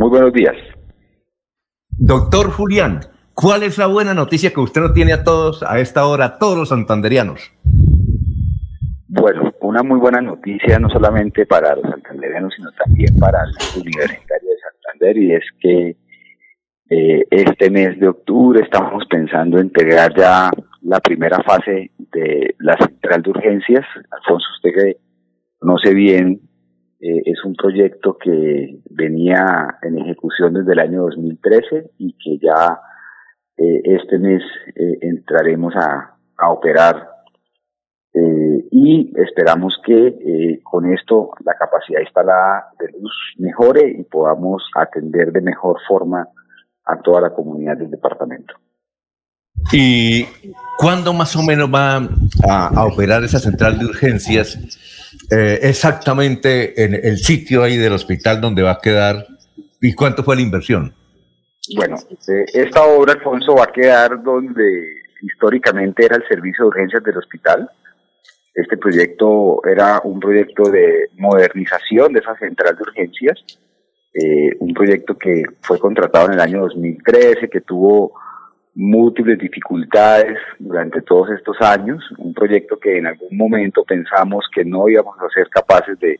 Muy buenos días. Doctor Julián, ¿cuál es la buena noticia que usted nos tiene a todos a esta hora, a todos los santanderianos? Bueno, una muy buena noticia no solamente para los santanderianos, sino también para el Universitario de Santander, y es que eh, este mes de octubre estamos pensando en integrar ya la primera fase de la central de urgencias. Alfonso, usted que conoce bien, eh, es un proyecto que venía en ejecución desde el año 2013 y que ya eh, este mes entraremos a, a operar eh, y esperamos que eh, con esto la capacidad instalada de luz mejore y podamos atender de mejor forma a toda la comunidad del departamento. ¿Y cuándo más o menos va a, operar esa central de urgencias? Eh, exactamente en el sitio ahí del hospital donde va a quedar y cuánto fue la inversión. Bueno, esta obra, Alfonso, va a quedar donde históricamente era el servicio de urgencias del hospital este proyecto era un proyecto de modernización de esa central de urgencias, eh, un proyecto que fue contratado en el año 2013, que tuvo múltiples dificultades durante todos estos años, un proyecto que en algún momento pensamos que no íbamos a ser capaces de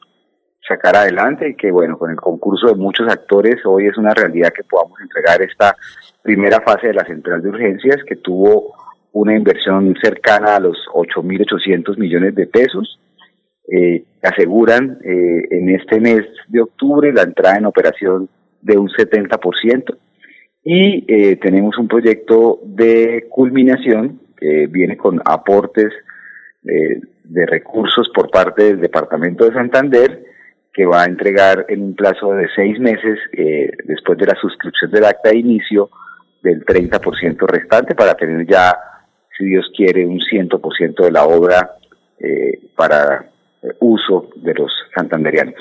sacar adelante y que bueno, con el concurso de muchos actores hoy es una realidad que podamos entregar esta primera fase de la central de urgencias que tuvo una inversión cercana a los 8.800 millones de pesos. Eh, aseguran eh, en este mes de octubre la entrada en operación de un 70% y eh, tenemos un proyecto de culminación que viene con aportes eh, de recursos por parte del Departamento de Santander que va a entregar en un plazo de seis meses después de la suscripción del acta de inicio del 30% restante para tener ya si Dios quiere, un 100% de la obra eh, para eh, uso de los santanderianos.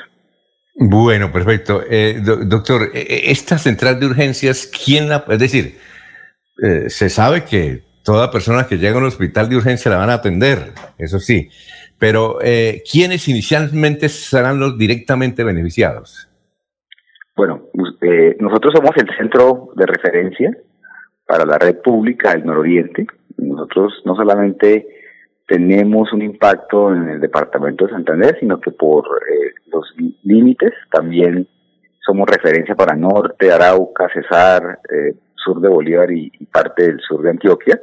Bueno, perfecto. Eh, doctor, esta central de urgencias, ¿quién la... Es decir, se sabe que toda persona que llega a un hospital de urgencia la van a atender, eso sí, pero ¿quiénes inicialmente serán los directamente beneficiados? Bueno, nosotros somos el centro de referencia para la red pública del nororiente, nosotros no solamente tenemos un impacto en el departamento de Santander, sino que por eh, los límites también somos referencia para Norte, Arauca, Cesar, eh, sur de Bolívar y, parte del sur de Antioquia,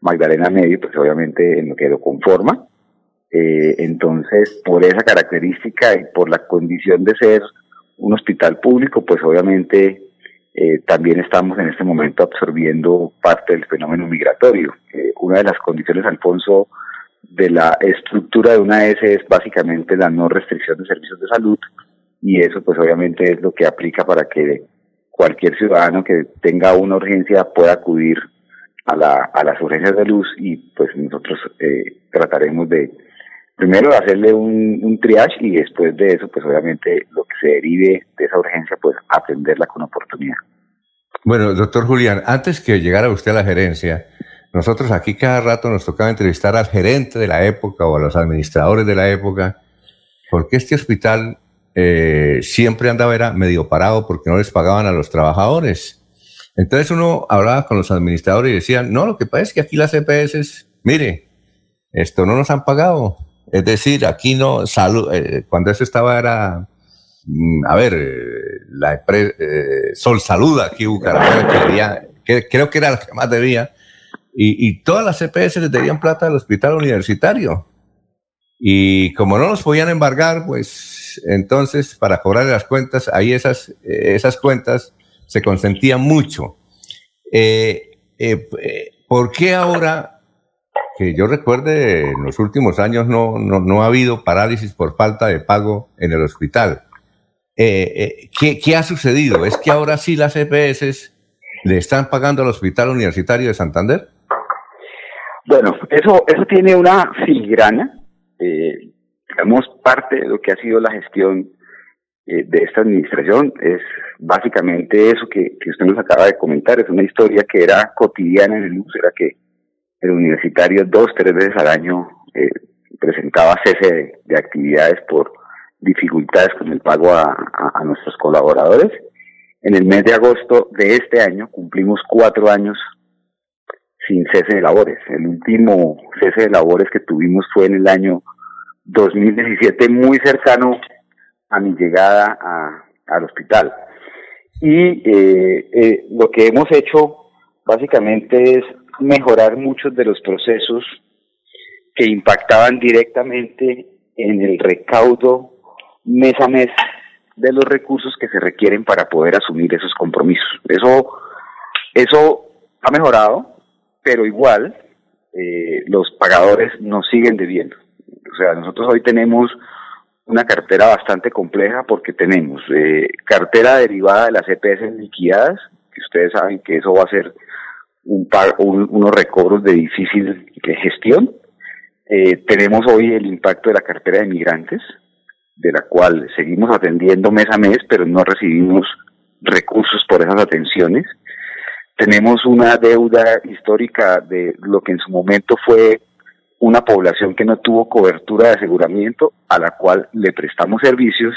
Magdalena Medio, pues obviamente en lo que lo conforma. Eh, entonces, por esa característica y por la condición de ser un hospital público, pues obviamente eh, también estamos en este momento absorbiendo parte del fenómeno migratorio. Una de las condiciones, Alfonso, de la estructura de una S es básicamente la no restricción de servicios de salud y eso pues obviamente es lo que aplica para que cualquier ciudadano que tenga una urgencia pueda acudir a, la, a las urgencias de luz y pues nosotros eh, trataremos de primero hacerle un, un, triage y después de eso, pues obviamente lo que se derive de esa urgencia, pues atenderla con oportunidad. Bueno, doctor Julián, antes que llegara usted a la gerencia, nosotros aquí cada rato nos tocaba entrevistar al gerente de la época o a los administradores de la época, porque este hospital eh, siempre andaba era medio parado porque no les pagaban a los trabajadores. Entonces uno hablaba con los administradores y decían, no, lo que pasa es que aquí las EPS, mire, esto no nos han pagado, es decir, aquí no, salud, eh, cuando eso estaba era, mm, a ver, eh, la empresa, eh, Sol Saluda aquí Bucaramanga, que, creo que era la que más debía, y, y todas las CPS les debían plata al hospital universitario. Y como no nos podían embargar, pues entonces para cobrar las cuentas, ahí esas, esas cuentas se consentían mucho. ¿Por qué ahora que yo recuerde, en los últimos años no, no, ha habido parálisis por falta de pago en el hospital. Eh, eh, ¿qué, ha sucedido? ¿Es que ahora sí las EPS le están pagando al Hospital Universitario de Santander? Bueno, eso, eso tiene una filigrana, eh, digamos, parte de lo que ha sido la gestión de esta administración. Es básicamente eso que, que usted nos acaba de comentar, es una historia que era cotidiana en el museo, era que el universitario dos, tres veces al año eh, presentaba cese de, actividades por dificultades con el pago a, nuestros colaboradores. En el mes de agosto de este año cumplimos cuatro años sin cese de labores. El último cese de labores que tuvimos fue en el año 2017, muy cercano a mi llegada al hospital. Y eh, eh, lo que hemos hecho básicamente es mejorar muchos de los procesos que impactaban directamente en el recaudo mes a mes de los recursos que se requieren para poder asumir esos compromisos. Eso, eso ha mejorado, pero igual eh, los pagadores nos siguen debiendo. O sea, nosotros hoy tenemos una cartera bastante compleja porque tenemos eh, cartera derivada de las EPS liquidadas, que ustedes saben que eso va a ser un, unos recobros de difícil gestión. Eh, tenemos hoy el impacto de la cartera de migrantes, de la cual seguimos atendiendo mes a mes, pero no recibimos recursos por esas atenciones. Tenemos una deuda histórica de lo que en su momento fue una población que no tuvo cobertura de aseguramiento, a la cual le prestamos servicios,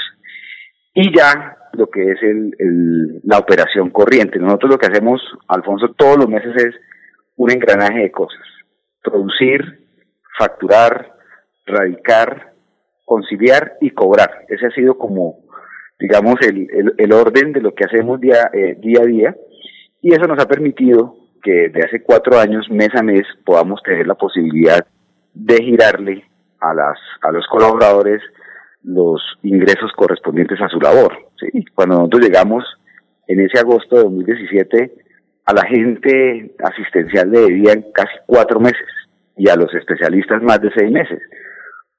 y ya lo que es el, la operación corriente. Nosotros lo que hacemos, Alfonso, todos los meses es un engranaje de cosas. Producir, facturar, radicar, conciliar y cobrar. Ese ha sido como, digamos, el, el, orden de lo que hacemos día, eh, día a día y eso nos ha permitido que de hace cuatro años, mes a mes, podamos tener la posibilidad de girarle a, las, a los colaboradores los ingresos correspondientes a su labor. ¿sí? Cuando nosotros llegamos en ese agosto de 2017, a la gente asistencial le debían casi cuatro meses y a los especialistas más de seis meses.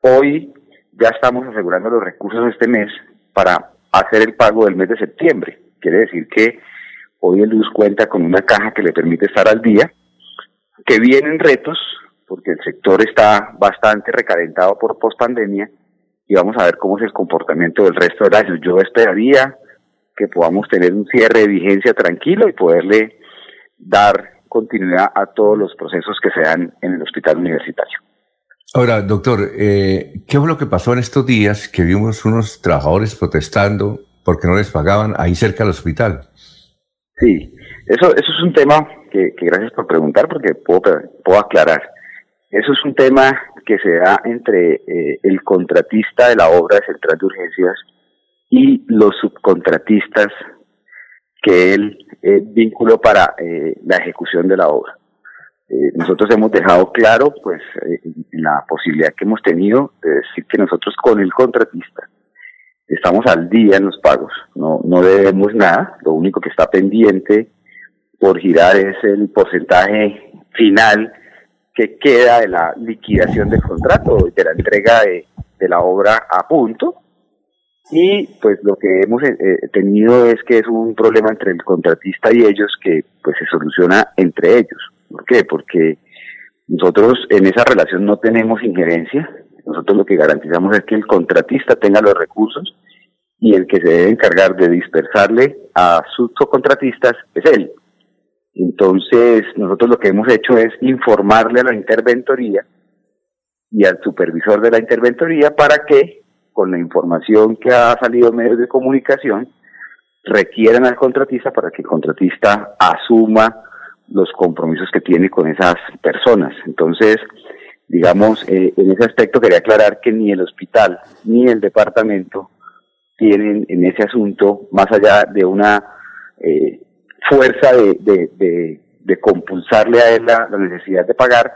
Hoy ya estamos asegurando los recursos este mes para hacer el pago del mes de septiembre. Quiere decir que hoy el Luz cuenta con una caja que le permite estar al día, que vienen retos, porque el sector está bastante recalentado por pospandemia, y vamos a ver cómo es el comportamiento del resto del año. Yo esperaría que podamos tener un cierre de vigencia tranquilo y poderle dar continuidad a todos los procesos que se dan en el hospital universitario. Ahora, doctor, eh, ¿qué fue lo que pasó en estos días que vimos unos trabajadores protestando porque no les pagaban ahí cerca del hospital? Sí, eso, eso es un tema que, gracias por preguntar porque puedo, puedo aclarar. Eso es un tema que se da entre eh, el contratista de la obra de central de urgencias y los subcontratistas que él eh, vinculó para eh, la ejecución de la obra. Eh, nosotros hemos dejado claro, pues, la posibilidad que hemos tenido de decir que nosotros con el contratista estamos al día en los pagos, no, no debemos nada, lo único que está pendiente por girar es el porcentaje final que queda de la liquidación del contrato, de la entrega de, la obra a punto, y pues lo que hemos eh, tenido es que es un problema entre el contratista y ellos que pues se soluciona entre ellos. ¿Por qué? Porque nosotros en esa relación no tenemos injerencia. Nosotros lo que garantizamos es que el contratista tenga los recursos y el que se debe encargar de dispersarle a sus subcontratistas es él. Entonces, nosotros lo que hemos hecho es informarle a la interventoría y al supervisor de la interventoría para que, con la información que ha salido en medios de comunicación, requieran al contratista para que el contratista asuma los compromisos que tiene con esas personas. Entonces, digamos, eh, en ese aspecto quería aclarar que ni el hospital ni el departamento tienen en ese asunto, más allá de una eh, fuerza de, de, compulsarle a él la, necesidad de pagar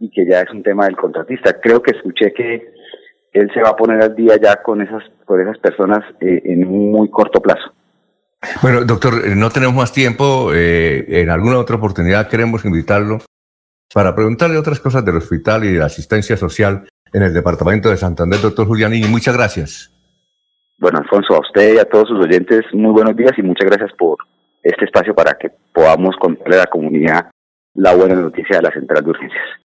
y que ya es un tema del contratista. Creo que escuché que él se va a poner al día ya con esas, con esas personas eh, en un muy corto plazo. Bueno, doctor, no tenemos más tiempo. En alguna otra oportunidad queremos invitarlo para preguntarle otras cosas del hospital y de la asistencia social en el departamento de Santander, doctor Julianini. Muchas gracias. Bueno, Alfonso, a usted y a todos sus oyentes, muy buenos días y muchas gracias por este espacio para que podamos contarle a la comunidad la buena noticia de la central de urgencias.